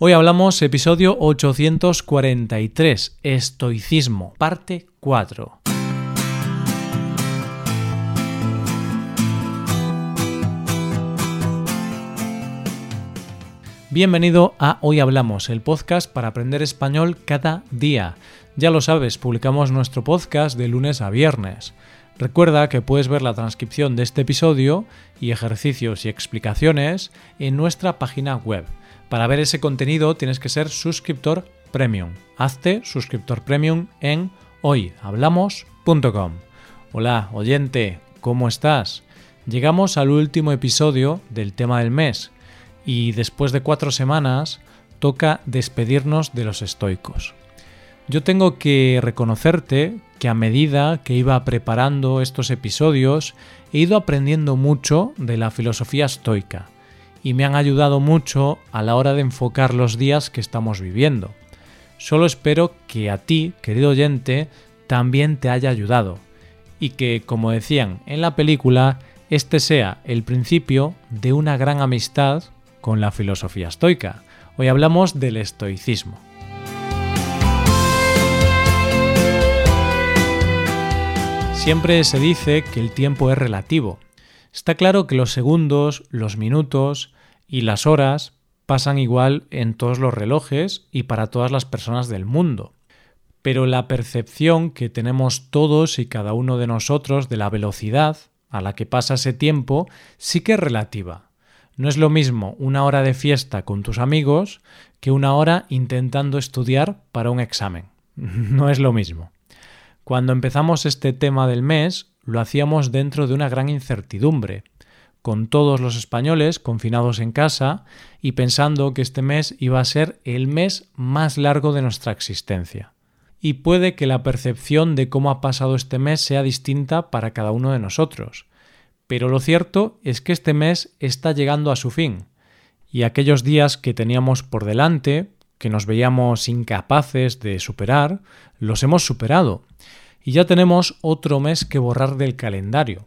Hoy hablamos episodio 843, Estoicismo, parte 4. Bienvenido a Hoy Hablamos, el podcast para aprender español cada día. Ya lo sabes, publicamos nuestro podcast de lunes a viernes. Recuerda que puedes ver la transcripción de este episodio y ejercicios y explicaciones en nuestra página web para ver ese contenido tienes que ser suscriptor premium. Hazte suscriptor premium en hoyhablamos.com. Hola, oyente, ¿cómo estás? Llegamos al último episodio del tema del mes y después de cuatro semanas toca despedirnos de los estoicos. Yo tengo que reconocerte que a medida que iba preparando estos episodios he ido aprendiendo mucho de la filosofía estoica y me han ayudado mucho a la hora de enfocar los días que estamos viviendo. Solo espero que a ti, querido oyente, también te haya ayudado y que, como decían en la película, este sea el principio de una gran amistad con la filosofía estoica. Hoy hablamos del estoicismo. Siempre se dice que el tiempo es relativo Está claro que los segundos, los minutos y las horas pasan igual en todos los relojes y para todas las personas del mundo. Pero la percepción que tenemos todos y cada uno de nosotros de la velocidad a la que pasa ese tiempo sí que es relativa. No es lo mismo una hora de fiesta con tus amigos que una hora intentando estudiar para un examen. No es lo mismo. Cuando empezamos este tema del mes, lo hacíamos dentro de una gran incertidumbre, con todos los españoles confinados en casa y pensando que este mes iba a ser el mes más largo de nuestra existencia. Y puede que la percepción de cómo ha pasado este mes sea distinta para cada uno de nosotros. Pero lo cierto es que este mes está llegando a su fin, y aquellos días que teníamos por delante, que nos veíamos incapaces de superar, los hemos superado y ya tenemos otro mes que borrar del calendario.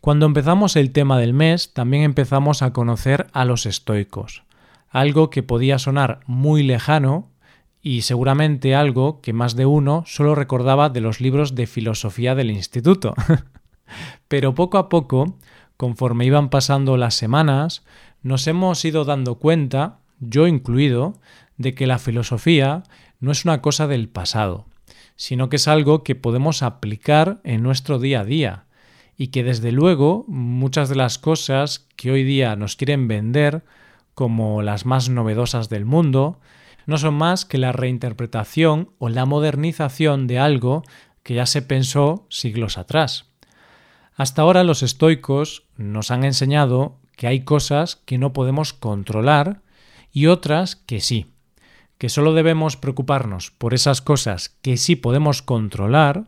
Cuando empezamos el tema del mes, también empezamos a conocer a los estoicos, algo que podía sonar muy lejano y seguramente algo que más de uno solo recordaba de los libros de filosofía del instituto. Pero poco a poco, conforme iban pasando las semanas, nos hemos ido dando cuenta, yo incluido, de que la filosofía no es una cosa del pasado, sino que es algo que podemos aplicar en nuestro día a día y que desde luego muchas de las cosas que hoy día nos quieren vender como las más novedosas del mundo no son más que la reinterpretación o la modernización de algo que ya se pensó siglos atrás. Hasta ahora los estoicos nos han enseñado que hay cosas que no podemos controlar y otras que sí que solo debemos preocuparnos por esas cosas que sí podemos controlar,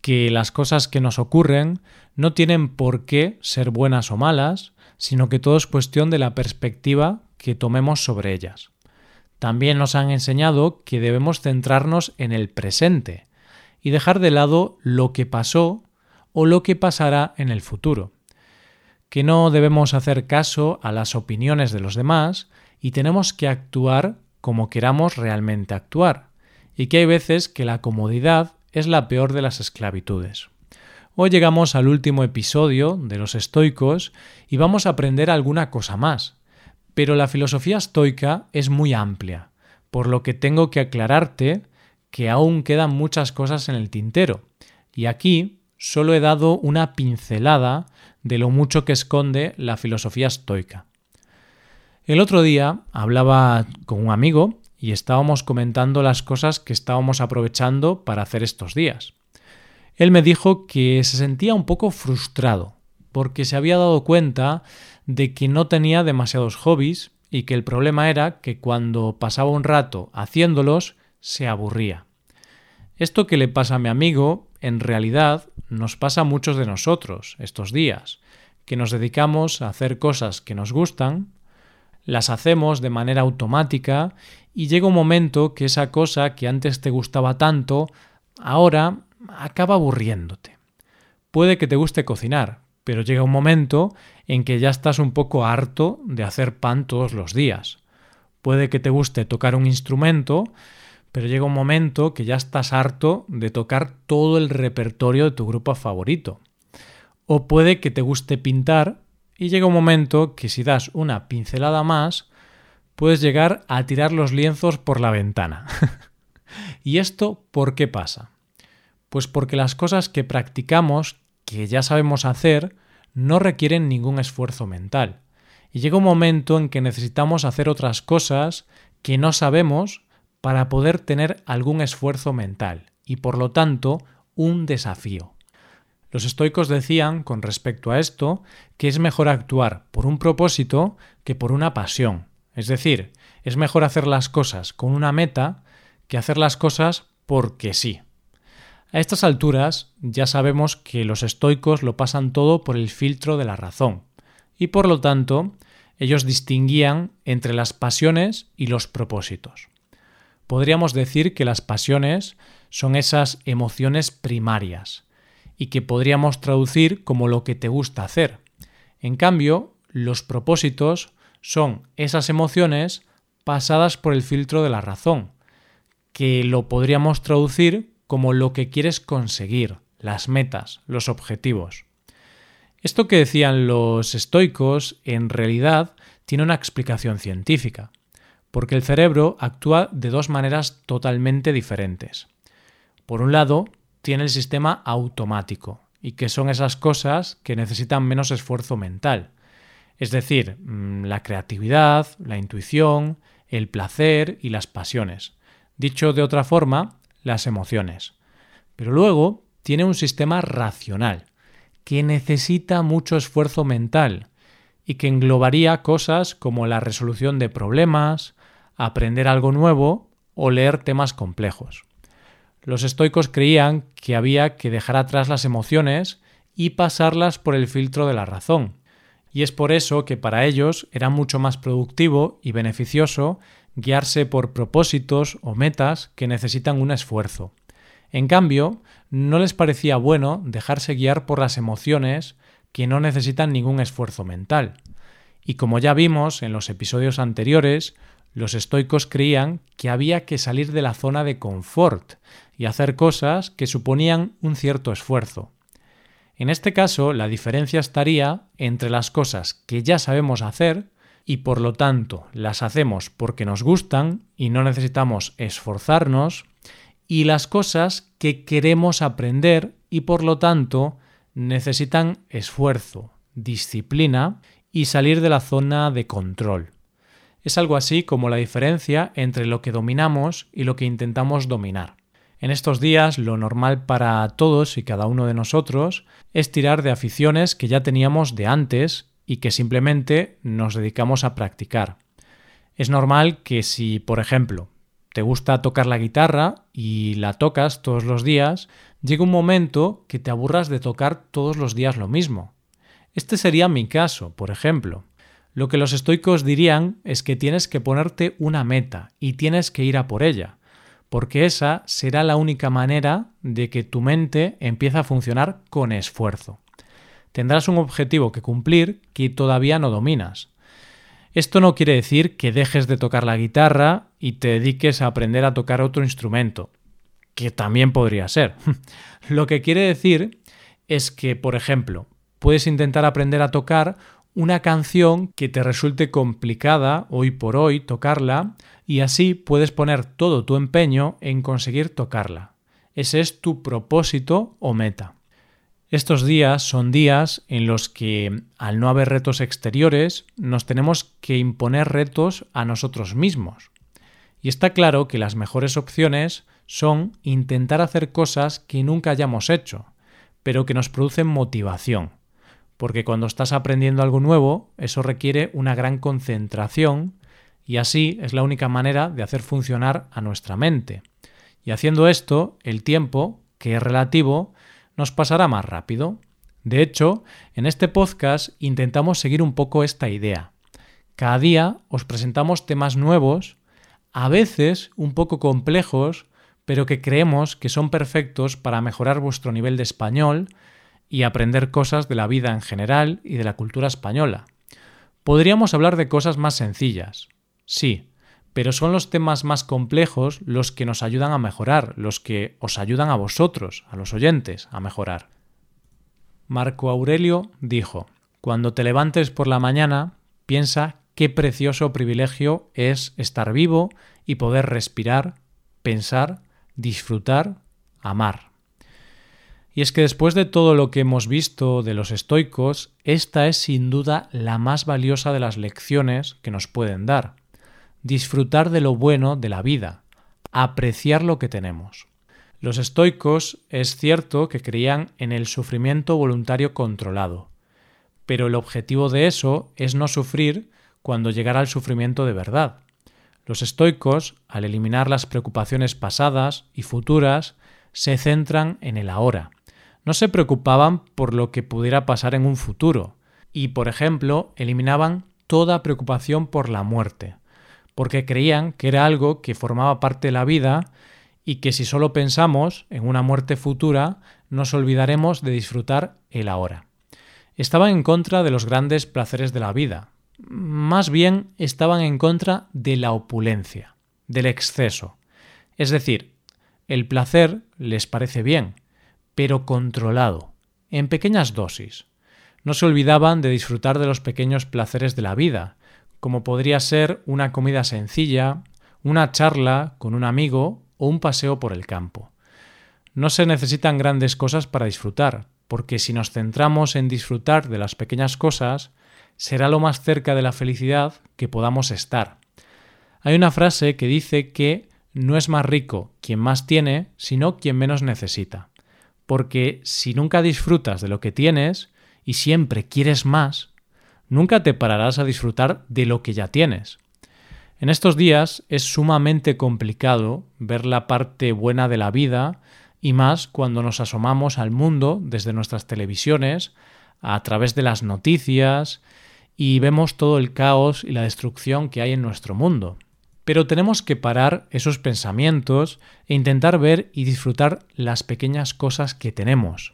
que las cosas que nos ocurren no tienen por qué ser buenas o malas, sino que todo es cuestión de la perspectiva que tomemos sobre ellas. También nos han enseñado que debemos centrarnos en el presente y dejar de lado lo que pasó o lo que pasará en el futuro. Que no debemos hacer caso a las opiniones de los demás y tenemos que actuar como queramos realmente actuar, y que hay veces que la comodidad es la peor de las esclavitudes. Hoy llegamos al último episodio de los estoicos y vamos a aprender alguna cosa más, pero la filosofía estoica es muy amplia, por lo que tengo que aclararte que aún quedan muchas cosas en el tintero, y aquí solo he dado una pincelada de lo mucho que esconde la filosofía estoica. El otro día hablaba con un amigo y estábamos comentando las cosas que estábamos aprovechando para hacer estos días. Él me dijo que se sentía un poco frustrado porque se había dado cuenta de que no tenía demasiados hobbies y que el problema era que cuando pasaba un rato haciéndolos se aburría. Esto que le pasa a mi amigo, en realidad nos pasa a muchos de nosotros estos días, que nos dedicamos a hacer cosas que nos gustan, las hacemos de manera automática y llega un momento que esa cosa que antes te gustaba tanto, ahora acaba aburriéndote. Puede que te guste cocinar, pero llega un momento en que ya estás un poco harto de hacer pan todos los días. puede que te guste tocar un instrumento, pero llega un momento que ya estás harto de tocar todo el repertorio de tu grupo favorito. O puede que te guste pintar y llega un momento que si das una pincelada más, puedes llegar a tirar los lienzos por la ventana. ¿Y esto por qué pasa? Pues porque las cosas que practicamos, que ya sabemos hacer, no requieren ningún esfuerzo mental. Y llega un momento en que necesitamos hacer otras cosas que no sabemos para poder tener algún esfuerzo mental y por lo tanto un desafío. Los estoicos decían con respecto a esto que es mejor actuar por un propósito que por una pasión. Es decir, es mejor hacer las cosas con una meta que hacer las cosas porque sí. A estas alturas ya sabemos que los estoicos lo pasan todo por el filtro de la razón, y por lo tanto ellos distinguían entre las pasiones y los propósitos. Podríamos decir que las pasiones son esas emociones primarias, y que podríamos traducir como lo que te gusta hacer. En cambio, los propósitos son esas emociones pasadas por el filtro de la razón, que lo podríamos traducir como lo que quieres conseguir, las metas, los objetivos. Esto que decían los estoicos en realidad tiene una explicación científica, porque el cerebro actúa de dos maneras totalmente diferentes. Por un lado, tiene el sistema automático, y que son esas cosas que necesitan menos esfuerzo mental. Es decir, mm, la creatividad, la intuición, el placer y las pasiones. Dicho de otra forma, las emociones. Pero luego tiene un sistema racional, que necesita mucho esfuerzo mental y que englobaría cosas como la resolución de problemas, aprender algo nuevo o leer temas complejos. Los estoicos creían que había que dejar atrás las emociones y pasarlas por el filtro de la razón. Y es por eso que para ellos era mucho más productivo y beneficioso guiarse por propósitos o metas que necesitan un esfuerzo. En cambio, no les parecía bueno dejarse guiar por las emociones que no necesitan ningún esfuerzo mental. Y como ya vimos en los episodios anteriores, los estoicos creían que había que salir de la zona de confort y hacer cosas que suponían un cierto esfuerzo. En este caso, la diferencia estaría entre las cosas que ya sabemos hacer y por lo tanto las hacemos porque nos gustan y no necesitamos esforzarnos, y las cosas que queremos aprender y por lo tanto necesitan esfuerzo, disciplina y salir de la zona de control. Es algo así como la diferencia entre lo que dominamos y lo que intentamos dominar. En estos días lo normal para todos y cada uno de nosotros es tirar de aficiones que ya teníamos de antes y que simplemente nos dedicamos a practicar. Es normal que si, por ejemplo, te gusta tocar la guitarra y la tocas todos los días, llegue un momento que te aburras de tocar todos los días lo mismo. Este sería mi caso, por ejemplo. Lo que los estoicos dirían es que tienes que ponerte una meta y tienes que ir a por ella, porque esa será la única manera de que tu mente empiece a funcionar con esfuerzo. Tendrás un objetivo que cumplir que todavía no dominas. Esto no quiere decir que dejes de tocar la guitarra y te dediques a aprender a tocar otro instrumento, que también podría ser. Lo que quiere decir es que, por ejemplo, puedes intentar aprender a tocar una canción que te resulte complicada hoy por hoy tocarla y así puedes poner todo tu empeño en conseguir tocarla. Ese es tu propósito o meta. Estos días son días en los que, al no haber retos exteriores, nos tenemos que imponer retos a nosotros mismos. Y está claro que las mejores opciones son intentar hacer cosas que nunca hayamos hecho, pero que nos producen motivación porque cuando estás aprendiendo algo nuevo, eso requiere una gran concentración y así es la única manera de hacer funcionar a nuestra mente. Y haciendo esto, el tiempo, que es relativo, nos pasará más rápido. De hecho, en este podcast intentamos seguir un poco esta idea. Cada día os presentamos temas nuevos, a veces un poco complejos, pero que creemos que son perfectos para mejorar vuestro nivel de español y aprender cosas de la vida en general y de la cultura española. Podríamos hablar de cosas más sencillas, sí, pero son los temas más complejos los que nos ayudan a mejorar, los que os ayudan a vosotros, a los oyentes, a mejorar. Marco Aurelio dijo, Cuando te levantes por la mañana, piensa qué precioso privilegio es estar vivo y poder respirar, pensar, disfrutar, amar. Y es que después de todo lo que hemos visto de los estoicos, esta es sin duda la más valiosa de las lecciones que nos pueden dar. Disfrutar de lo bueno de la vida, apreciar lo que tenemos. Los estoicos es cierto que creían en el sufrimiento voluntario controlado, pero el objetivo de eso es no sufrir cuando llegara el sufrimiento de verdad. Los estoicos, al eliminar las preocupaciones pasadas y futuras, se centran en el ahora. No se preocupaban por lo que pudiera pasar en un futuro y, por ejemplo, eliminaban toda preocupación por la muerte, porque creían que era algo que formaba parte de la vida y que si solo pensamos en una muerte futura, nos olvidaremos de disfrutar el ahora. Estaban en contra de los grandes placeres de la vida, más bien estaban en contra de la opulencia, del exceso. Es decir, el placer les parece bien, pero controlado, en pequeñas dosis. No se olvidaban de disfrutar de los pequeños placeres de la vida, como podría ser una comida sencilla, una charla con un amigo o un paseo por el campo. No se necesitan grandes cosas para disfrutar, porque si nos centramos en disfrutar de las pequeñas cosas, será lo más cerca de la felicidad que podamos estar. Hay una frase que dice que no es más rico quien más tiene, sino quien menos necesita. Porque si nunca disfrutas de lo que tienes y siempre quieres más, nunca te pararás a disfrutar de lo que ya tienes. En estos días es sumamente complicado ver la parte buena de la vida y más cuando nos asomamos al mundo desde nuestras televisiones, a través de las noticias y vemos todo el caos y la destrucción que hay en nuestro mundo. Pero tenemos que parar esos pensamientos e intentar ver y disfrutar las pequeñas cosas que tenemos.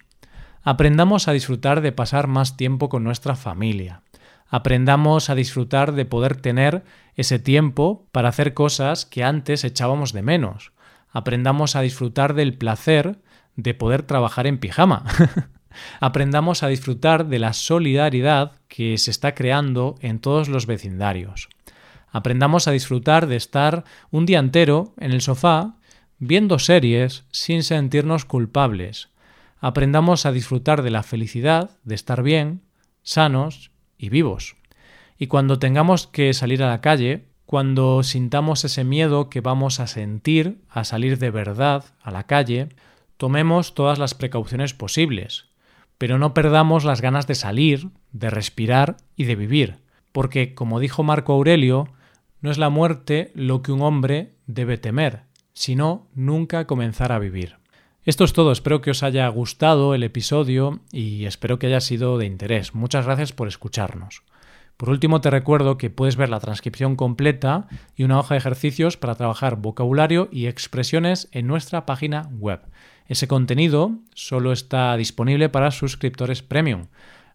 Aprendamos a disfrutar de pasar más tiempo con nuestra familia. Aprendamos a disfrutar de poder tener ese tiempo para hacer cosas que antes echábamos de menos. Aprendamos a disfrutar del placer de poder trabajar en pijama. aprendamos a disfrutar de la solidaridad que se está creando en todos los vecindarios. Aprendamos a disfrutar de estar un día entero en el sofá viendo series sin sentirnos culpables. Aprendamos a disfrutar de la felicidad de estar bien, sanos y vivos. Y cuando tengamos que salir a la calle, cuando sintamos ese miedo que vamos a sentir a salir de verdad a la calle, tomemos todas las precauciones posibles, pero no perdamos las ganas de salir, de respirar y de vivir, porque, como dijo Marco Aurelio, no es la muerte lo que un hombre debe temer, sino nunca comenzar a vivir. Esto es todo, espero que os haya gustado el episodio y espero que haya sido de interés. Muchas gracias por escucharnos. Por último, te recuerdo que puedes ver la transcripción completa y una hoja de ejercicios para trabajar vocabulario y expresiones en nuestra página web. Ese contenido solo está disponible para suscriptores premium.